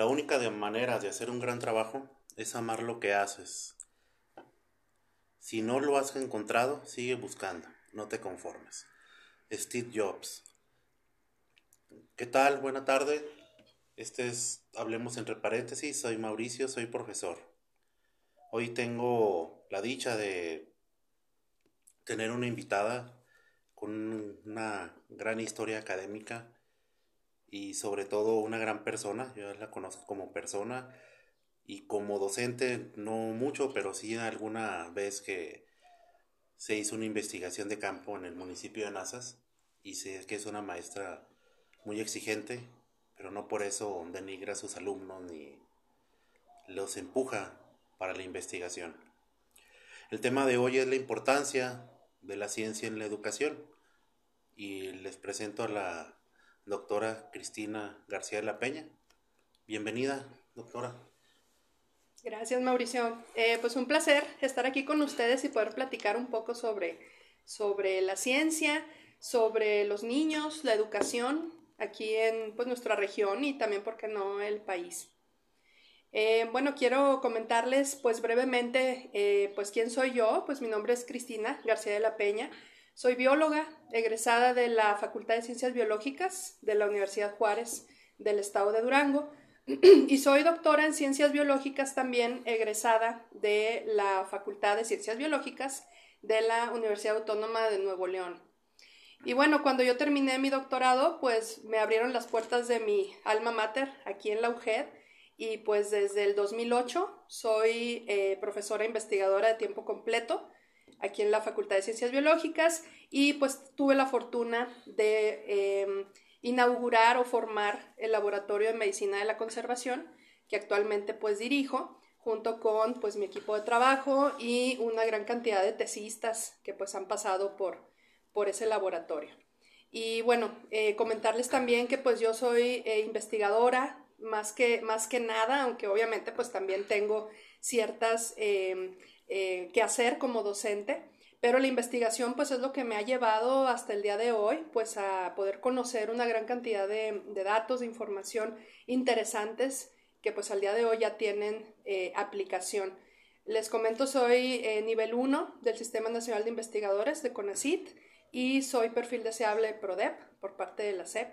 La única manera de hacer un gran trabajo es amar lo que haces. Si no lo has encontrado, sigue buscando, no te conformes. Steve Jobs. ¿Qué tal? Buena tarde. Este es Hablemos entre paréntesis. Soy Mauricio, soy profesor. Hoy tengo la dicha de tener una invitada con una gran historia académica y sobre todo una gran persona. Yo la conozco como persona y como docente no mucho, pero sí alguna vez que se hizo una investigación de campo en el municipio de Nazas y sé que es una maestra muy exigente, pero no por eso denigra a sus alumnos ni los empuja para la investigación. El tema de hoy es la importancia de la ciencia en la educación y les presento a la doctora Cristina García de la Peña. Bienvenida, doctora. Gracias, Mauricio. Eh, pues un placer estar aquí con ustedes y poder platicar un poco sobre, sobre la ciencia, sobre los niños, la educación aquí en pues, nuestra región y también, ¿por qué no?, el país. Eh, bueno, quiero comentarles pues brevemente eh, pues quién soy yo. Pues mi nombre es Cristina García de la Peña. Soy bióloga, egresada de la Facultad de Ciencias Biológicas de la Universidad Juárez del Estado de Durango. Y soy doctora en Ciencias Biológicas también egresada de la Facultad de Ciencias Biológicas de la Universidad Autónoma de Nuevo León. Y bueno, cuando yo terminé mi doctorado, pues me abrieron las puertas de mi alma mater aquí en la UGED. Y pues desde el 2008 soy eh, profesora investigadora de tiempo completo aquí en la Facultad de Ciencias Biológicas y pues tuve la fortuna de em, inaugurar o formar el Laboratorio de Medicina de la Conservación que actualmente pues dirijo junto con pues mi equipo de trabajo y una gran cantidad de tesistas que pues han pasado por, por ese laboratorio. Y bueno, eh, comentarles también que pues yo soy eh, investigadora más que, más que nada, aunque obviamente pues también tengo ciertas em, eh, que hacer como docente, pero la investigación pues es lo que me ha llevado hasta el día de hoy pues a poder conocer una gran cantidad de, datos, de información interesantes que pues al día de hoy ya tienen eh, aplicación. Les comento, soy eh, nivel 1 del Sistema Nacional de Investigadores de CONACIT y soy perfil deseable PRODEP por parte de la SEP.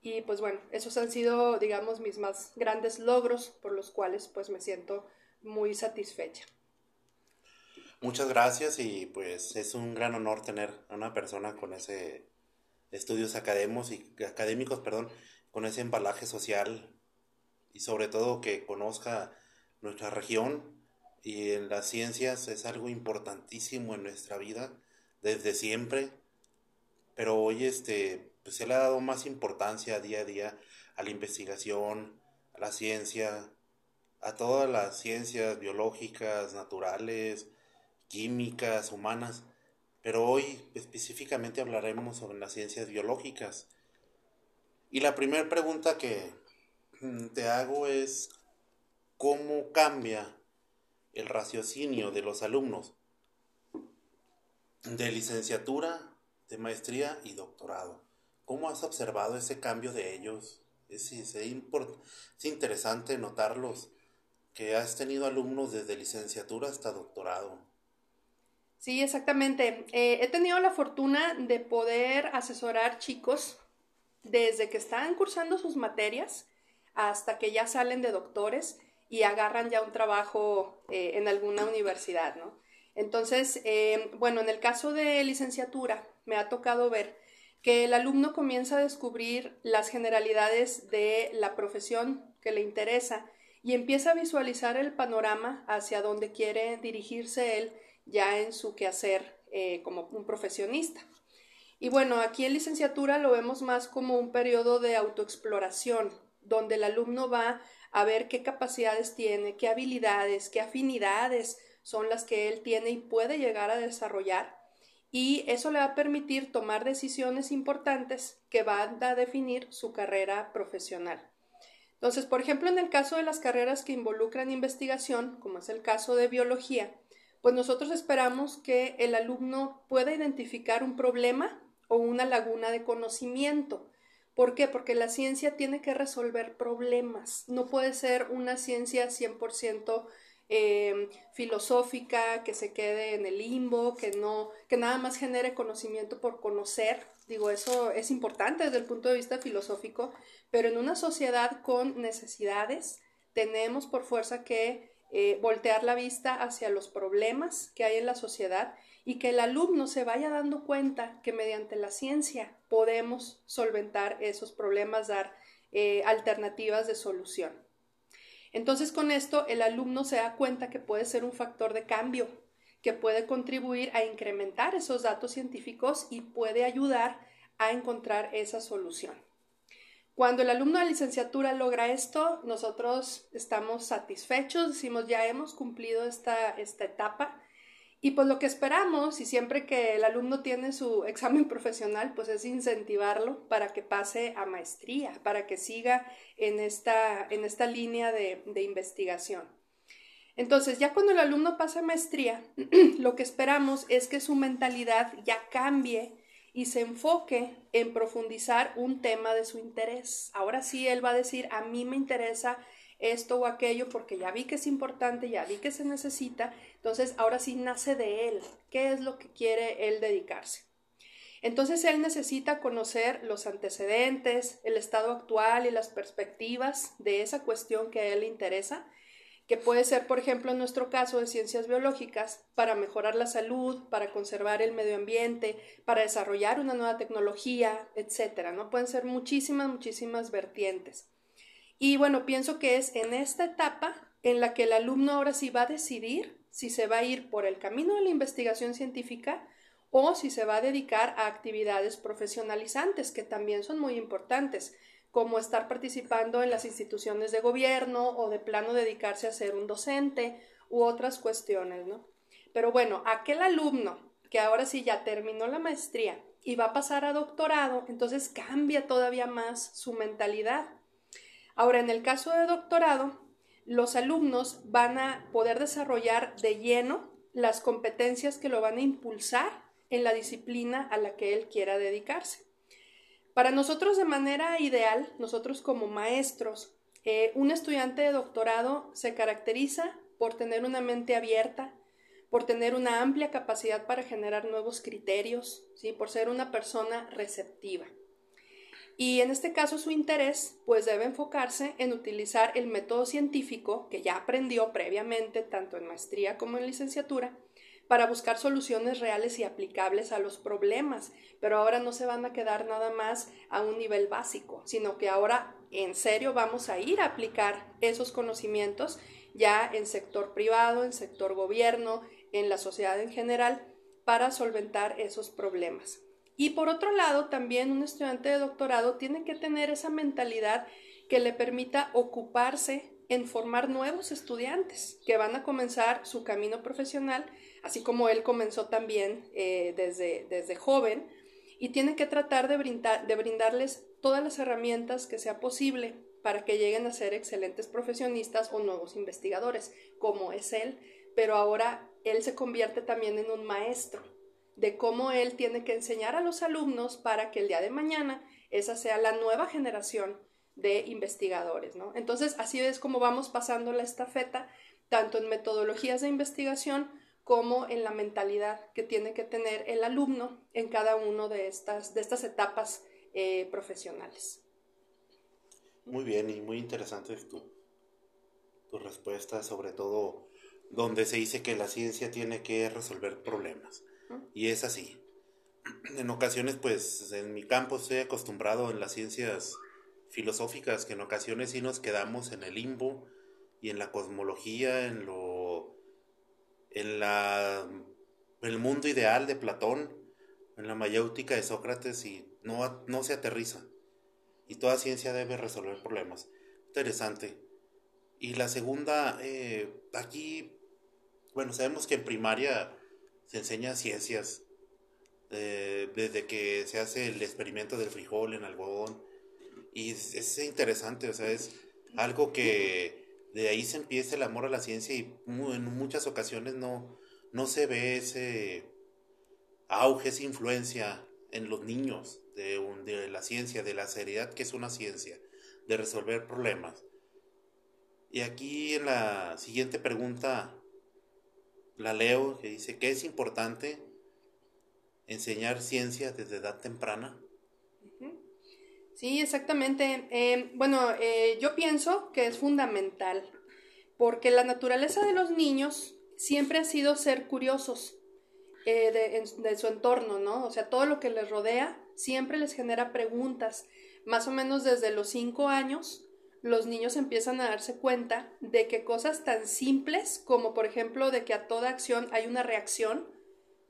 Y pues bueno, esos han sido, digamos, mis más grandes logros por los cuales pues me siento muy satisfecha. Muchas gracias y pues es un gran honor tener a una persona con ese estudios académicos y académicos, perdón, con ese embalaje social y sobre todo que conozca nuestra región y en las ciencias es algo importantísimo en nuestra vida desde siempre, pero hoy este pues se le ha dado más importancia día a día a la investigación, a la ciencia, a todas las ciencias biológicas, naturales, químicas, humanas, pero hoy específicamente hablaremos sobre las ciencias biológicas. Y la primera pregunta que mm, te hago es, ¿cómo cambia el raciocinio de los alumnos de licenciatura, de maestría y doctorado? ¿Cómo has observado ese cambio de ellos? Es, es, es interesante notarlos, que has tenido alumnos desde licenciatura hasta doctorado. Sí, exactamente. Eh, he tenido la fortuna de poder asesorar chicos desde que están cursando sus materias hasta que ya salen de doctores y agarran ya un trabajo eh, en alguna universidad, ¿no? Entonces, eh, bueno, en el caso de licenciatura, me ha tocado ver que el alumno comienza a descubrir las generalidades de la profesión que le interesa y empieza a visualizar el panorama hacia donde quiere dirigirse él ya en su quehacer eh, como un profesionista. Y bueno, aquí en licenciatura lo vemos más como un periodo de autoexploración, donde el alumno va a ver qué capacidades tiene, qué habilidades, qué afinidades son las que él tiene y puede llegar a desarrollar. Y eso le va a permitir tomar decisiones importantes que van a definir su carrera profesional. Entonces, por ejemplo, en el caso de las carreras que involucran investigación, como es el caso de biología, pues nosotros esperamos que el alumno pueda identificar un problema o una laguna de conocimiento, ¿Por qué? Porque la ciencia tiene que resolver problemas. No puede ser una ciencia 100% eh, filosófica, que se quede en el limbo, que no, que nada más genere conocimiento por conocer. Digo, eso es importante desde el punto de vista filosófico, pero en una sociedad con necesidades tenemos por fuerza que eh, voltear la vista hacia los problemas que hay en la sociedad y que el alumno se vaya dando cuenta que mediante la ciencia podemos solventar esos problemas, dar eh, alternativas de solución. Entonces con esto el alumno se da cuenta que puede ser un factor de cambio, que puede contribuir a incrementar esos datos científicos y puede ayudar a encontrar esa solución. Cuando el alumno de licenciatura logra esto, nosotros estamos satisfechos, decimos ya hemos cumplido esta, esta etapa y pues lo que esperamos, y siempre que el alumno tiene su examen profesional, pues es incentivarlo para que pase a maestría, para que siga en esta, en esta línea de, de investigación. Entonces, ya cuando el alumno pasa a maestría, lo que esperamos es que su mentalidad ya cambie y se enfoque en profundizar un tema de su interés. Ahora sí, él va a decir, a mí me interesa esto o aquello porque ya vi que es importante, ya vi que se necesita, entonces ahora sí nace de él, qué es lo que quiere él dedicarse. Entonces él necesita conocer los antecedentes, el estado actual y las perspectivas de esa cuestión que a él le interesa que puede ser, por ejemplo, en nuestro caso de ciencias biológicas, para mejorar la salud, para conservar el medio ambiente, para desarrollar una nueva tecnología, etcétera, ¿no? Pueden ser muchísimas, muchísimas vertientes. Y bueno, pienso que es en esta etapa en la que el alumno ahora sí va a decidir si se va a ir por el camino de la investigación científica o si se va a dedicar a actividades profesionalizantes, que también son muy importantes como estar participando en las instituciones de gobierno o de plano dedicarse a ser un docente u otras cuestiones, ¿no? Pero bueno, aquel alumno que ahora sí ya terminó la maestría y va a pasar a doctorado, entonces cambia todavía más su mentalidad. Ahora, en el caso de doctorado, los alumnos van a poder desarrollar de lleno las competencias que lo van a impulsar en la disciplina a la que él quiera dedicarse. Para nosotros de manera ideal, nosotros como maestros, eh, un estudiante de doctorado se caracteriza por tener una mente abierta, por tener una amplia capacidad para generar nuevos criterios, ¿sí? por ser una persona receptiva. Y en este caso su interés pues debe enfocarse en utilizar el método científico que ya aprendió previamente tanto en maestría como en licenciatura para buscar soluciones reales y aplicables a los problemas, pero ahora no se van a quedar nada más a un nivel básico, sino que ahora en serio vamos a ir a aplicar esos conocimientos ya en sector privado, en sector gobierno, en la sociedad en general, para solventar esos problemas. Y por otro lado, también un estudiante de doctorado tiene que tener esa mentalidad que le permita ocuparse en formar nuevos estudiantes que van a comenzar su camino profesional así como él comenzó también eh, desde, desde joven, y tiene que tratar de, brindar, de brindarles todas las herramientas que sea posible para que lleguen a ser excelentes profesionistas o nuevos investigadores, como es él, pero ahora él se convierte también en un maestro de cómo él tiene que enseñar a los alumnos para que el día de mañana esa sea la nueva generación de investigadores, ¿no? Entonces, así es como vamos pasando la estafeta, tanto en metodologías de investigación como en la mentalidad que tiene que tener el alumno en cada una de estas, de estas etapas eh, profesionales. Muy bien y muy interesante tu, tu respuesta, sobre todo donde se dice que la ciencia tiene que resolver problemas. Y es así. En ocasiones, pues en mi campo estoy acostumbrado en las ciencias filosóficas que en ocasiones sí nos quedamos en el limbo y en la cosmología, en lo en la el mundo ideal de Platón, en la mayéutica de Sócrates y no, no se aterriza. Y toda ciencia debe resolver problemas. Interesante. Y la segunda, eh, aquí, bueno, sabemos que en primaria se enseña ciencias, eh, desde que se hace el experimento del frijol en algodón. Y es, es interesante, o sea, es algo que de ahí se empieza el amor a la ciencia y en muchas ocasiones no, no se ve ese auge, esa influencia en los niños de, la ciencia, de la seriedad que es una ciencia, de resolver problemas. Y aquí en la siguiente pregunta la leo que dice que es importante enseñar ciencia desde edad temprana. Sí, exactamente. Eh, bueno, eh, yo pienso que es fundamental porque la naturaleza de los niños siempre ha sido ser curiosos eh, de, su entorno, ¿no? O sea, todo lo que les rodea siempre les genera preguntas. Más o menos desde los cinco años, los niños empiezan a darse cuenta de que cosas tan simples como, por ejemplo, de que a toda acción hay una reacción,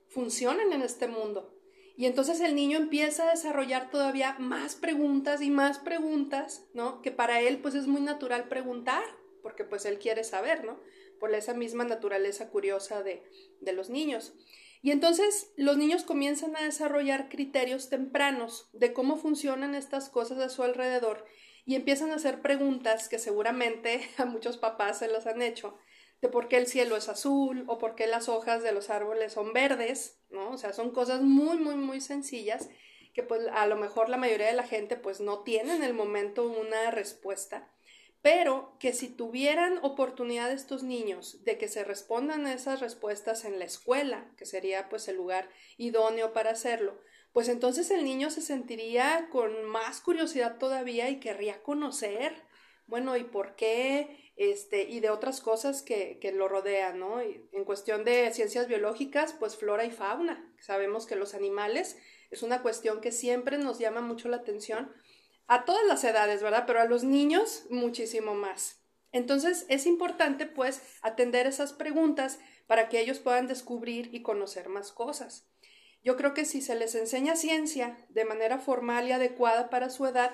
funcionan en este mundo. Y entonces el niño empieza a desarrollar todavía más preguntas y más preguntas, ¿no? Que para él pues es muy natural preguntar, porque pues él quiere saber, ¿no? Por esa misma naturaleza curiosa de, de los niños. Y entonces los niños comienzan a desarrollar criterios tempranos de cómo funcionan estas cosas a su alrededor y empiezan a hacer preguntas que seguramente a muchos papás se las han hecho de por qué el cielo es azul o por qué las hojas de los árboles son verdes, ¿no? O sea, son cosas muy, muy, muy sencillas que pues a lo mejor la mayoría de la gente pues no tiene en el momento una respuesta, pero que si tuvieran oportunidad estos niños de que se respondan a esas respuestas en la escuela, que sería pues el lugar idóneo para hacerlo, pues entonces el niño se sentiría con más curiosidad todavía y querría conocer, bueno, ¿y por qué? Este, y de otras cosas que, lo rodean, ¿no? en cuestión de ciencias biológicas, pues flora y fauna. Sabemos que los animales es una cuestión que siempre nos llama mucho la atención a todas las edades, ¿verdad? Pero a los niños muchísimo más. Entonces es importante pues atender esas preguntas para que ellos puedan descubrir y conocer más cosas. Yo creo que si se les enseña ciencia de manera formal y adecuada para su edad,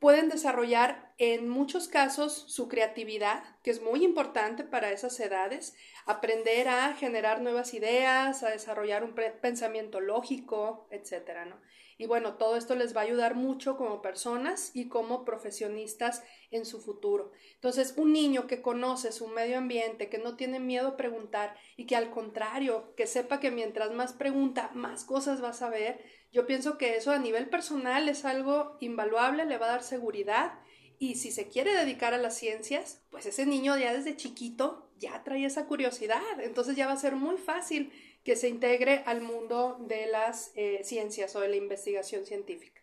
pueden desarrollar en muchos casos su creatividad, que es muy importante para esas edades, aprender a generar nuevas ideas, a desarrollar un pensamiento lógico, etcétera, ¿no? Y bueno, todo esto les va a ayudar mucho como personas y como profesionistas en su futuro. Entonces, un niño que conoce su medio ambiente, que no tiene miedo a preguntar y que al contrario, que sepa que mientras más pregunta, más cosas va a saber, yo pienso que eso a nivel personal es algo invaluable, le va a dar seguridad y si se quiere dedicar a las ciencias, pues ese niño ya desde chiquito ya trae esa curiosidad, entonces ya va a ser muy fácil que se integre al mundo de las eh, ciencias o de la investigación científica.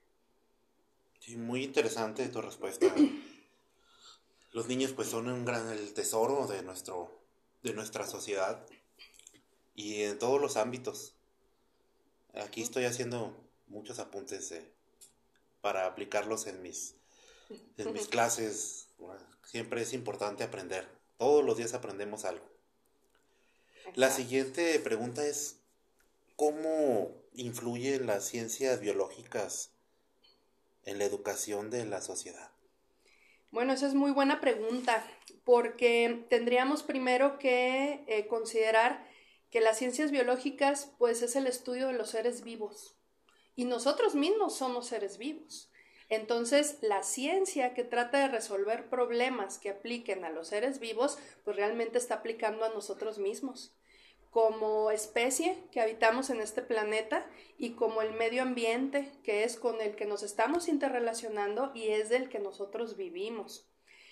Sí, muy interesante tu respuesta. Los niños pues son un gran el tesoro de nuestro de nuestra sociedad y en todos los ámbitos. Aquí estoy haciendo muchos apuntes para aplicarlos en mis, en mis clases. Siempre es importante aprender. Todos los días aprendemos algo. La siguiente pregunta es, ¿cómo influyen las ciencias biológicas en la educación de la sociedad? Bueno, esa es muy buena pregunta, porque tendríamos primero que eh, considerar que las ciencias biológicas pues es el estudio de los seres vivos y nosotros mismos somos seres vivos. Entonces, la ciencia que trata de resolver problemas que apliquen a los seres vivos, pues realmente está aplicando a nosotros mismos, como especie que habitamos en este planeta y como el medio ambiente que es con el que nos estamos interrelacionando y es del que nosotros vivimos.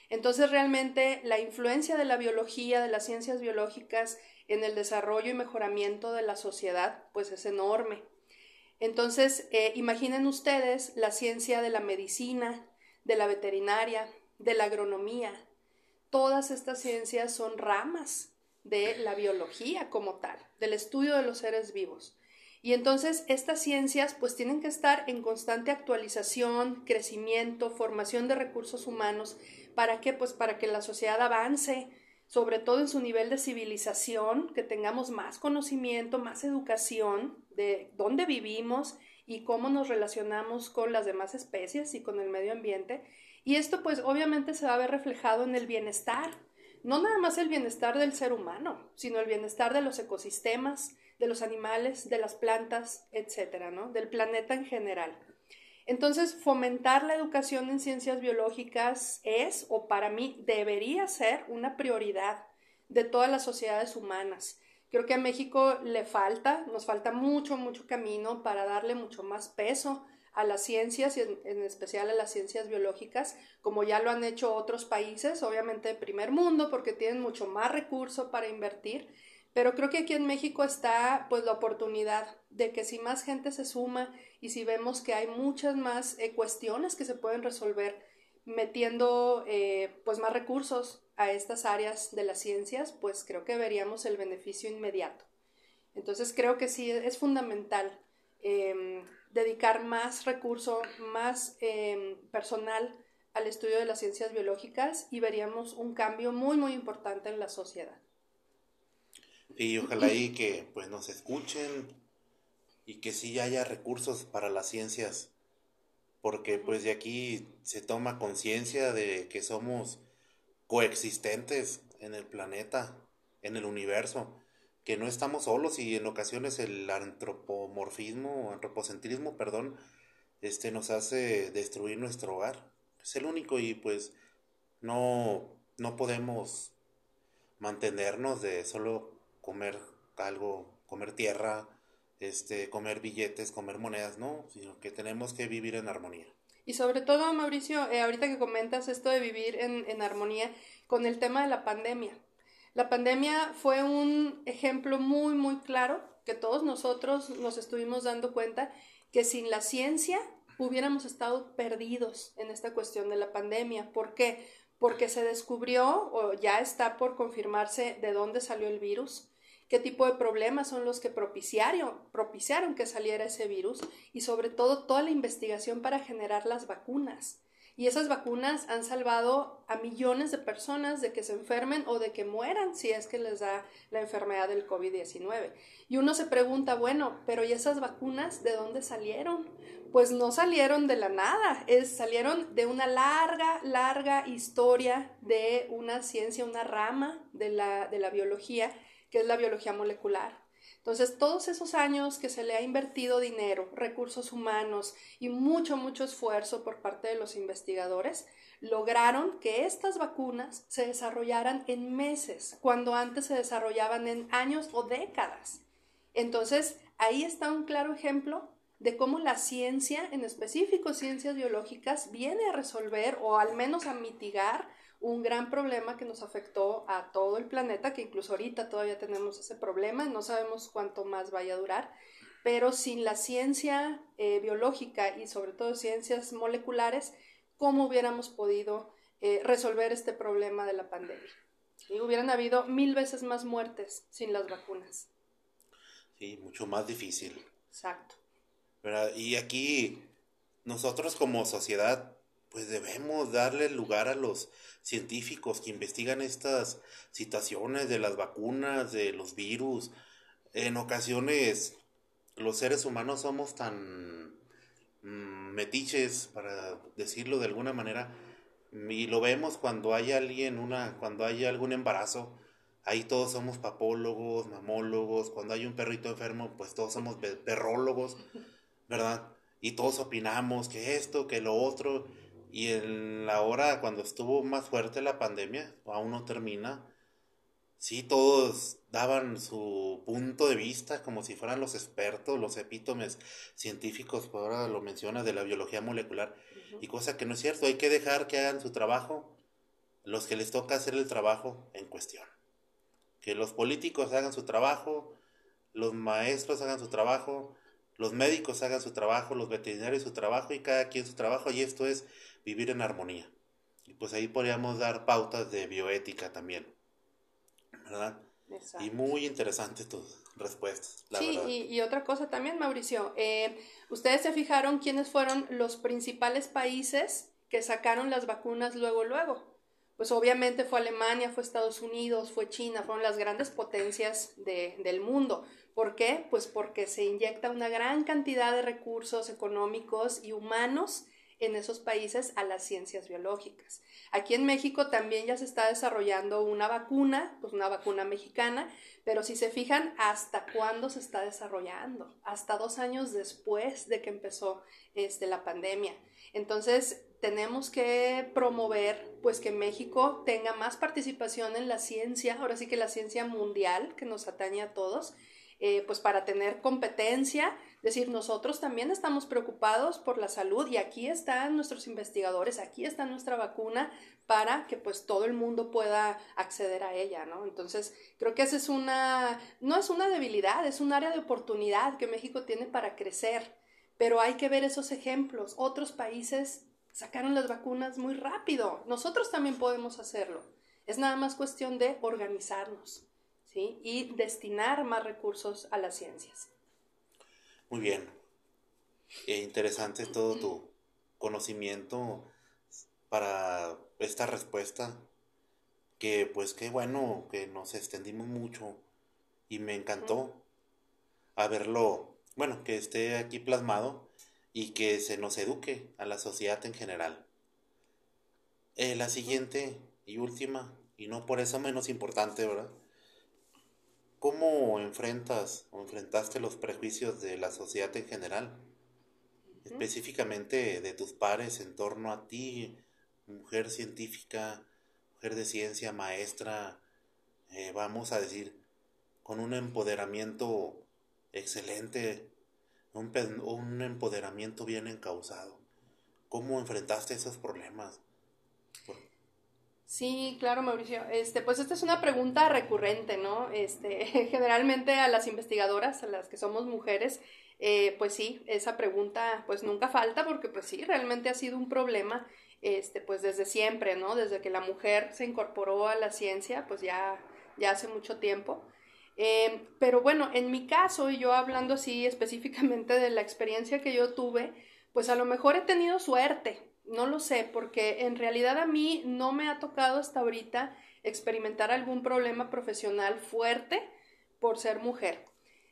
Entonces, realmente la influencia de la biología, de las ciencias biológicas en el desarrollo y mejoramiento de la sociedad, pues es enorme. Entonces, eh, imaginen ustedes la ciencia de la medicina, de la veterinaria, de la agronomía. Todas estas ciencias son ramas de la biología como tal, del estudio de los seres vivos. Y entonces estas ciencias pues tienen que estar en constante actualización, crecimiento, formación de recursos humanos. ¿Para qué? Pues para que la sociedad avance, sobre todo en su nivel de civilización, que tengamos más conocimiento, más educación de dónde vivimos y cómo nos relacionamos con las demás especies y con el medio ambiente. Y esto pues obviamente se va a ver reflejado en el bienestar, no nada más el bienestar del ser humano, sino el bienestar de los ecosistemas, de los animales, de las plantas, etcétera, ¿no? Del planeta en general. Entonces, fomentar la educación en ciencias biológicas es, o para mí, debería ser una prioridad de todas las sociedades humanas. Creo que a México le falta, nos falta mucho, mucho camino para darle mucho más peso a las ciencias y en, especial a las ciencias biológicas, como ya lo han hecho otros países, obviamente de primer mundo, porque tienen mucho más recurso para invertir. Pero creo que aquí en México está pues la oportunidad de que si más gente se suma y si vemos que hay muchas más eh, cuestiones que se pueden resolver metiendo eh, pues más recursos a estas áreas de las ciencias, pues creo que veríamos el beneficio inmediato. Entonces creo que sí es fundamental em, dedicar más recurso, más em, personal al estudio de las ciencias biológicas y veríamos un cambio muy, muy importante en la sociedad. Y ojalá y que pues nos escuchen y que sí haya recursos para las ciencias, porque pues de aquí se toma conciencia de que somos coexistentes en el planeta, en el universo que no estamos solos y en ocasiones el antropomorfismo, antropocentrismo, perdón, este nos hace destruir nuestro hogar. Es el único y pues no, no podemos mantenernos de solo comer algo, comer tierra, este, comer billetes, comer monedas, no, sino que tenemos que vivir en armonía. Y sobre todo, Mauricio, eh, ahorita que comentas esto de vivir en, en armonía con el tema de la pandemia. La pandemia fue un ejemplo muy, muy claro que todos nosotros nos estuvimos dando cuenta que sin la ciencia hubiéramos estado perdidos en esta cuestión de la pandemia. ¿Por qué? Porque se descubrió o ya está por confirmarse de dónde salió el virus, qué tipo de problemas son los que propiciaron, propiciaron que saliera ese virus y sobre todo toda la investigación para generar las vacunas. Y esas vacunas han salvado a millones de personas de que se enfermen o de que mueran si es que les da la enfermedad del COVID-19. Y uno se pregunta, bueno, pero ¿y esas vacunas de dónde salieron? Pues no salieron de la nada, es, salieron de una larga, larga historia de una ciencia, una rama de la, de la biología, que es la biología molecular. Entonces, todos esos años que se le ha invertido dinero, recursos humanos y mucho, mucho esfuerzo por parte de los investigadores, lograron que estas vacunas se desarrollaran en meses, cuando antes se desarrollaban en años o décadas. Entonces, ahí está un claro ejemplo de cómo la ciencia, en específico ciencias biológicas, viene a resolver o al menos a mitigar un gran problema que nos afectó a todo el planeta, que incluso ahorita todavía tenemos ese problema, no sabemos cuánto más vaya a durar, pero sin la ciencia eh, biológica y sobre todo ciencias moleculares, ¿cómo hubiéramos podido eh, resolver este problema de la pandemia? Y hubieran habido mil veces más muertes sin las vacunas. Sí, mucho más difícil. Exacto. Y aquí nosotros como sociedad pues debemos darle lugar a los científicos que investigan estas situaciones de las vacunas, de los virus. En ocasiones los seres humanos somos tan mm, metiches, para decirlo de alguna manera, y lo vemos cuando hay alguien, una, cuando hay algún embarazo, ahí todos somos papólogos, mamólogos, cuando hay un perrito enfermo, pues todos somos perrólogos, ¿verdad? Y todos opinamos que esto, que lo otro, y en la hora cuando estuvo más fuerte la pandemia, aún no termina, sí todos daban su punto de vista como si fueran los expertos, los epítomes científicos, por ahora lo menciona, de la biología molecular, y cosa que no es cierto, hay que dejar que hagan su trabajo los que les toca hacer el trabajo en cuestión. Que los políticos hagan su trabajo, los maestros hagan su trabajo, los médicos hagan su trabajo, los veterinarios su trabajo y cada quien su trabajo, y esto es vivir en armonía. Y pues ahí podríamos dar pautas de bioética también, ¿verdad? Y muy interesantes tus respuestas, la sí, Y, otra cosa también, Mauricio, eh, ustedes se fijaron quiénes fueron los principales países que sacaron las vacunas luego, luego. Pues obviamente fue Alemania, fue Estados Unidos, fue China, fueron las grandes potencias de, del mundo. ¿Por qué? Pues porque se inyecta una gran cantidad de recursos económicos y humanos en esos países a las ciencias biológicas. Aquí en México también ya se está desarrollando una vacuna, pues una vacuna mexicana, pero si se fijan, ¿hasta cuándo se está desarrollando? Hasta dos años después de que empezó este, la pandemia. Entonces, tenemos que promover pues que México tenga más participación en la ciencia, ahora sí que la ciencia mundial que nos atañe a todos, eh, pues para tener competencia, decir, nosotros también estamos preocupados por la salud y aquí están nuestros investigadores, aquí está nuestra vacuna para que pues todo el mundo pueda acceder a ella, ¿no? Entonces, creo que esa es una, no es una debilidad, es un área de oportunidad que México tiene para crecer, pero hay que ver esos ejemplos. Otros países sacaron las vacunas muy rápido, nosotros también podemos hacerlo. Es nada más cuestión de organizarnos ¿sí? y destinar más recursos a las ciencias. Muy bien. E interesante todo tu conocimiento para esta respuesta. Que pues qué bueno que nos extendimos mucho y me encantó haberlo, bueno, que esté aquí plasmado y que se nos eduque a la sociedad en general. Eh, la siguiente y última, y no por eso menos importante, ¿verdad? ¿Cómo enfrentas o enfrentaste los prejuicios de la sociedad en general? Específicamente de tus pares en torno a ti, mujer científica, mujer de ciencia, maestra, eh, vamos a decir, con un empoderamiento excelente, un, un empoderamiento bien encausado. ¿Cómo enfrentaste esos problemas? Sí, claro, Mauricio. Este, pues esta es una pregunta recurrente, ¿no? Este, generalmente a las investigadoras, a las que somos mujeres, eh, pues sí, esa pregunta pues nunca falta porque pues sí, realmente ha sido un problema, este, pues desde siempre, ¿no? Desde que la mujer se incorporó a la ciencia, pues ya, ya hace mucho tiempo. Eh, pero bueno, en mi caso, y yo hablando así específicamente de la experiencia que yo tuve, pues a lo mejor he tenido suerte, no lo sé, porque en realidad a mí no me ha tocado hasta ahorita experimentar algún problema profesional fuerte por ser mujer.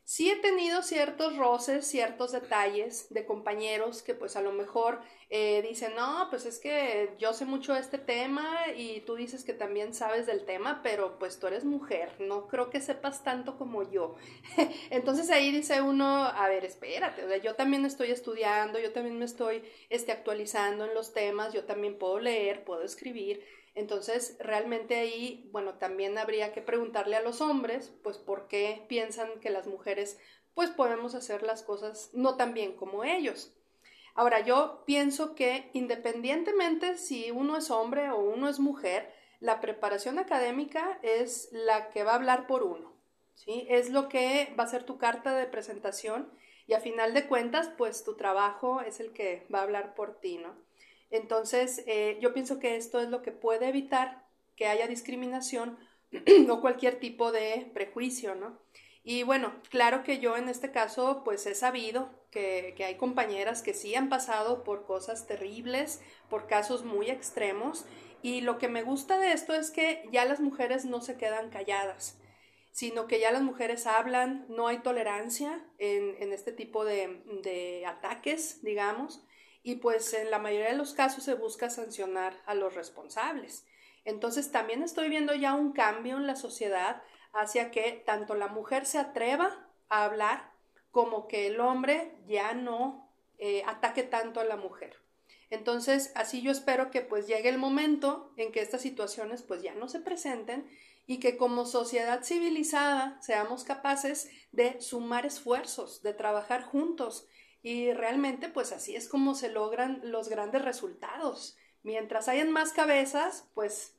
Sí he tenido ciertos roces, ciertos detalles de compañeros que pues a lo mejor eh, dicen, no, pues es que yo sé mucho de este tema y tú dices que también sabes del tema, pero pues tú eres mujer, no creo que sepas tanto como yo. Entonces ahí dice uno, a ver, espérate, yo también estoy estudiando, yo también me estoy este, actualizando en los temas, yo también puedo leer, puedo escribir. Entonces, realmente ahí, bueno, también habría que preguntarle a los hombres, pues, por qué piensan que las mujeres, pues, podemos hacer las cosas no tan bien como ellos. Ahora, yo pienso que independientemente si uno es hombre o uno es mujer, la preparación académica es la que va a hablar por uno, ¿sí? Es lo que va a ser tu carta de presentación y a final de cuentas, pues tu trabajo es el que va a hablar por ti, ¿no? Entonces, eh, yo pienso que esto es lo que puede evitar que haya discriminación o cualquier tipo de prejuicio, ¿no? Y bueno, claro que yo en este caso, pues he sabido que, que, hay compañeras que sí han pasado por cosas terribles, por casos muy extremos, y lo que me gusta de esto es que ya las mujeres no se quedan calladas, sino que ya las mujeres hablan, no hay tolerancia en, en este tipo de, de ataques, digamos, y pues en la mayoría de los casos se busca sancionar a los responsables. Entonces también estoy viendo ya un cambio en la sociedad hacia que tanto la mujer se atreva a hablar como que el hombre ya no eh, ataque tanto a la mujer. Entonces, así yo espero que pues llegue el momento en que estas situaciones pues ya no se presenten y que como sociedad civilizada seamos capaces de sumar esfuerzos, de trabajar juntos y realmente, pues así es como se logran los grandes resultados. Mientras hayan más cabezas, pues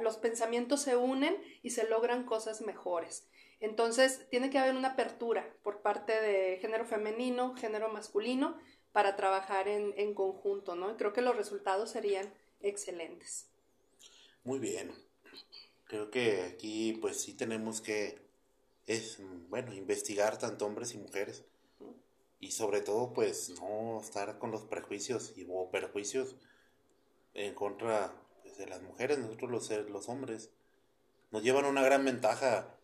los pensamientos se unen y se logran cosas mejores. Entonces, tiene que haber una apertura por parte de género femenino, género masculino, para trabajar en, en conjunto, ¿no? creo que los resultados serían excelentes. Muy bien. Creo que aquí, pues sí tenemos que, es, bueno, investigar tanto hombres y mujeres y sobre todo pues no estar con los prejuicios y o perjuicios en contra de las mujeres, nosotros los, los hombres. Nos llevan una gran ventaja.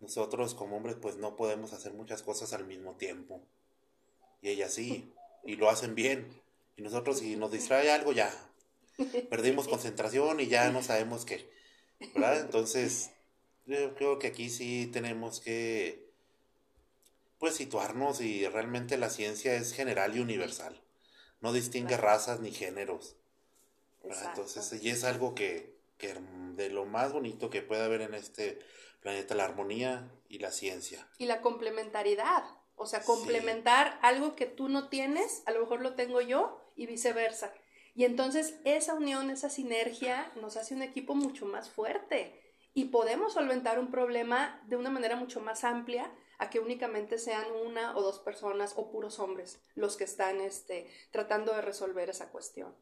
Nosotros como hombres pues no podemos hacer muchas cosas al mismo tiempo. Y ellas sí, y lo hacen bien. Y nosotros si nos distrae algo ya perdimos concentración y ya no sabemos qué. Entonces, yo creo que aquí sí tenemos que pues situarnos y realmente la ciencia es general y universal. No distingue razas ni géneros. Entonces, y es algo que, de lo más bonito que puede haber en este planeta, la armonía y la ciencia. Y la complementariedad. O sea, complementar algo que tú no tienes, a lo mejor lo tengo yo y viceversa. Y entonces esa unión, esa sinergia nos hace un equipo mucho más fuerte y podemos solventar un problema de una manera mucho más amplia a que únicamente sean una o dos personas o puros hombres los que están este, tratando de resolver esa cuestión.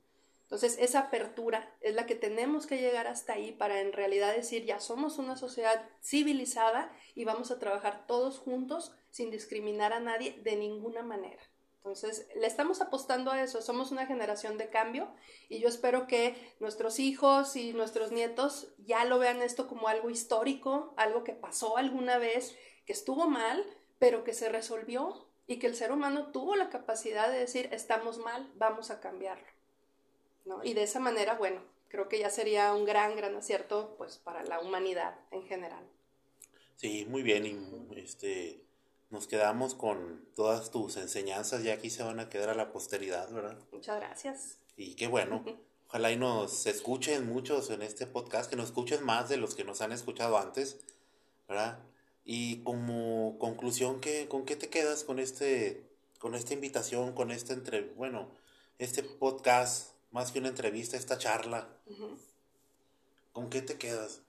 Entonces, esa apertura es la que tenemos que llegar hasta ahí para en realidad decir, ya somos una sociedad civilizada y vamos a trabajar todos juntos sin discriminar a nadie de ninguna manera. Entonces, le estamos apostando a eso, somos una generación de cambio y yo espero que nuestros hijos y nuestros nietos ya lo vean esto como algo histórico, algo que pasó alguna vez, que estuvo mal, pero que se resolvió y que el ser humano tuvo la capacidad de decir, estamos mal, vamos a cambiarlo. Y de esa manera, bueno, creo que ya sería un gran, gran acierto pues para la humanidad en general. Sí, muy bien, y este nos quedamos con todas tus enseñanzas, ya aquí se van a quedar a la posteridad, ¿verdad? Muchas gracias. Y qué bueno. Ojalá y nos escuchen muchos en este podcast, que nos escuchen más de los que nos han escuchado antes, ¿verdad? Y como conclusión, ¿qué, ¿con qué te quedas con este, con esta invitación, con este entre, bueno, este podcast más que una entrevista, esta charla. ¿Con qué te quedas?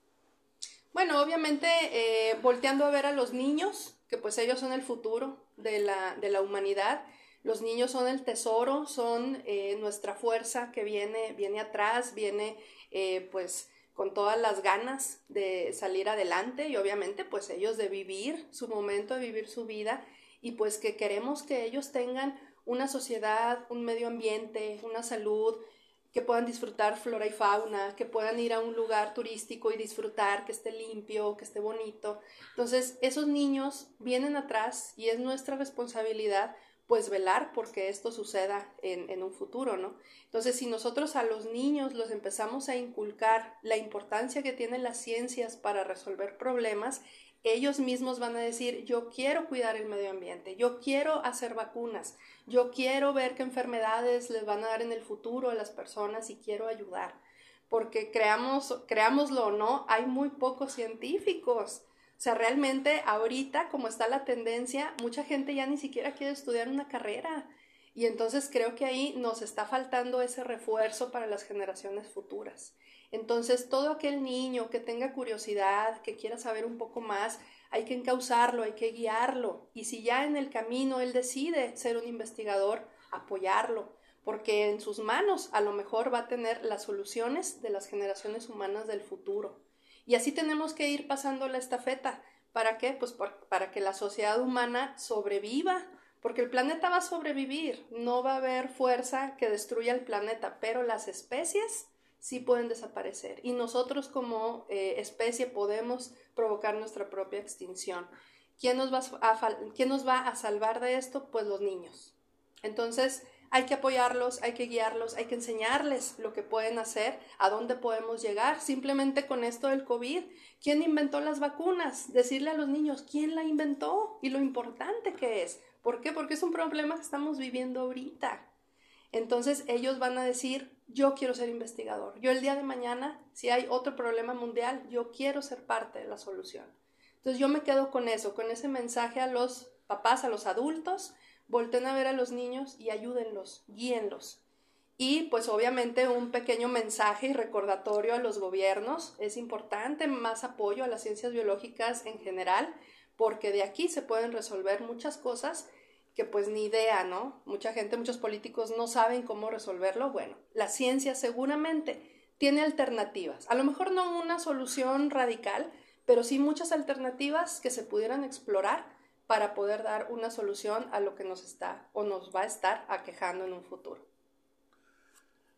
Bueno, obviamente eh, volteando a ver a los niños, que pues ellos son el futuro de la, de la humanidad. Los niños son el tesoro, son eh, nuestra fuerza que viene, viene atrás, viene eh, pues con todas las ganas de salir adelante y obviamente pues ellos de vivir su momento, de vivir su vida y pues que queremos que ellos tengan una sociedad, un medio ambiente, una salud, que puedan disfrutar flora y fauna, que puedan ir a un lugar turístico y disfrutar, que esté limpio, que esté bonito. Entonces, esos niños vienen atrás y es nuestra responsabilidad pues velar porque esto suceda en, en, un futuro, ¿no? Entonces, si nosotros a los niños los empezamos a inculcar la importancia que tienen las ciencias para resolver problemas, ellos mismos van a decir, yo quiero cuidar el medio ambiente, yo quiero hacer vacunas, yo quiero ver qué enfermedades les van a dar en el futuro a las personas y quiero ayudar. Porque creamos, creámoslo o no, hay muy pocos científicos. O sea, realmente ahorita, como está la tendencia, mucha gente ya ni siquiera quiere estudiar una carrera. Y entonces creo que ahí nos está faltando ese refuerzo para las generaciones futuras. Entonces, todo aquel niño que tenga curiosidad, que quiera saber un poco más, hay que encauzarlo, hay que guiarlo. Y si ya en el camino él decide ser un investigador, apoyarlo, porque en sus manos a lo mejor va a tener las soluciones de las generaciones humanas del futuro. Y así tenemos que ir pasando la estafeta. ¿Para qué? Pues para que la sociedad humana sobreviva, porque el planeta va a sobrevivir, no va a haber fuerza que destruya el planeta, pero las especies sí pueden desaparecer y nosotros como eh, especie podemos provocar nuestra propia extinción. ¿Quién nos, va a, ¿Quién nos va a salvar de esto? Pues los niños. Entonces, hay que apoyarlos, hay que guiarlos, hay que enseñarles lo que pueden hacer, a dónde podemos llegar. Simplemente con esto del COVID, ¿quién inventó las vacunas? Decirle a los niños quién la inventó y lo importante que es. ¿Por qué? Porque es un problema que estamos viviendo ahorita. Entonces ellos van a decir, yo quiero ser investigador. Yo el día de mañana, si hay otro problema mundial, yo quiero ser parte de la solución. Entonces yo me quedo con eso, con ese mensaje a los papás, a los adultos, volten a ver a los niños y ayúdenlos, guíenlos. Y pues obviamente un pequeño mensaje y recordatorio a los gobiernos. Es importante más apoyo a las ciencias biológicas en general, porque de aquí se pueden resolver muchas cosas que pues ni idea, ¿no? Mucha gente, muchos políticos no saben cómo resolverlo. Bueno, la ciencia seguramente tiene alternativas. A lo mejor no una solución radical, pero sí muchas alternativas que se pudieran explorar para poder dar una solución a lo que nos está o nos va a estar aquejando en un futuro.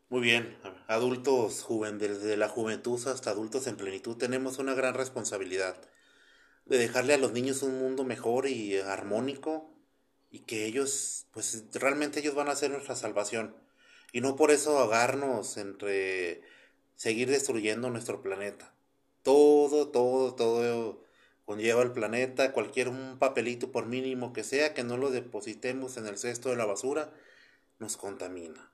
Muy bien, adultos, joven, desde la juventud hasta adultos en plenitud, tenemos una gran responsabilidad de dejarle a los niños un mundo mejor y armónico y que ellos, pues realmente ellos van a ser nuestra salvación. Y no por eso ahogarnos entre seguir destruyendo nuestro planeta. Todo, todo, todo conlleva el planeta, cualquier un papelito por mínimo que sea, que no lo depositemos en el cesto de la basura, nos contamina.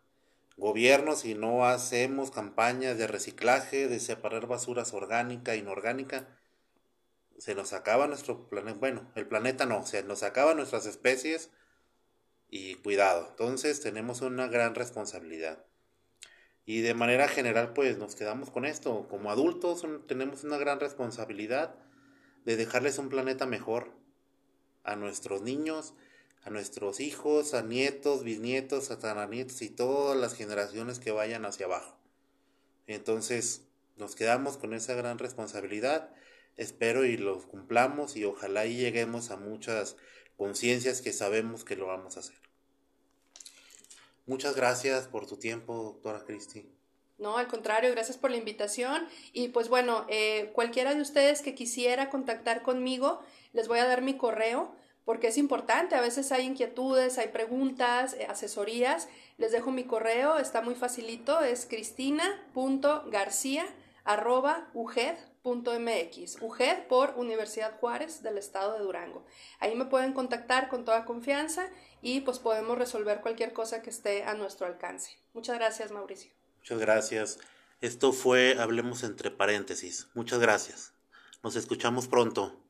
gobierno si no hacemos campañas de reciclaje, de separar basuras orgánica e inorgánica. Se nos acaba nuestro planeta, bueno, el planeta no, se nos acaba nuestras especies y cuidado. Entonces tenemos una gran responsabilidad. Y de manera general, pues nos quedamos con esto. Como adultos tenemos una gran responsabilidad de dejarles un planeta mejor a nuestros niños, a nuestros hijos, a nietos, bisnietos, a tataranietos y todas las generaciones que vayan hacia abajo. Entonces nos quedamos con esa gran responsabilidad. Espero y lo cumplamos y ojalá y lleguemos a muchas conciencias que sabemos que lo vamos a hacer. Muchas gracias por tu tiempo, doctora Cristi. No, al contrario, gracias por la invitación. Y pues bueno, eh, cualquiera de ustedes que quisiera contactar conmigo, les voy a dar mi correo porque es importante. A veces hay inquietudes, hay preguntas, eh, asesorías. Les dejo mi correo, está muy facilito, es cristina.garcia.uged.mx. UGED por Universidad Juárez del Estado de Durango. Ahí me pueden contactar con toda confianza y pues podemos resolver cualquier cosa que esté a nuestro alcance. Muchas gracias, Mauricio. Muchas gracias. Esto fue Hablemos entre paréntesis. Muchas gracias. Nos escuchamos pronto.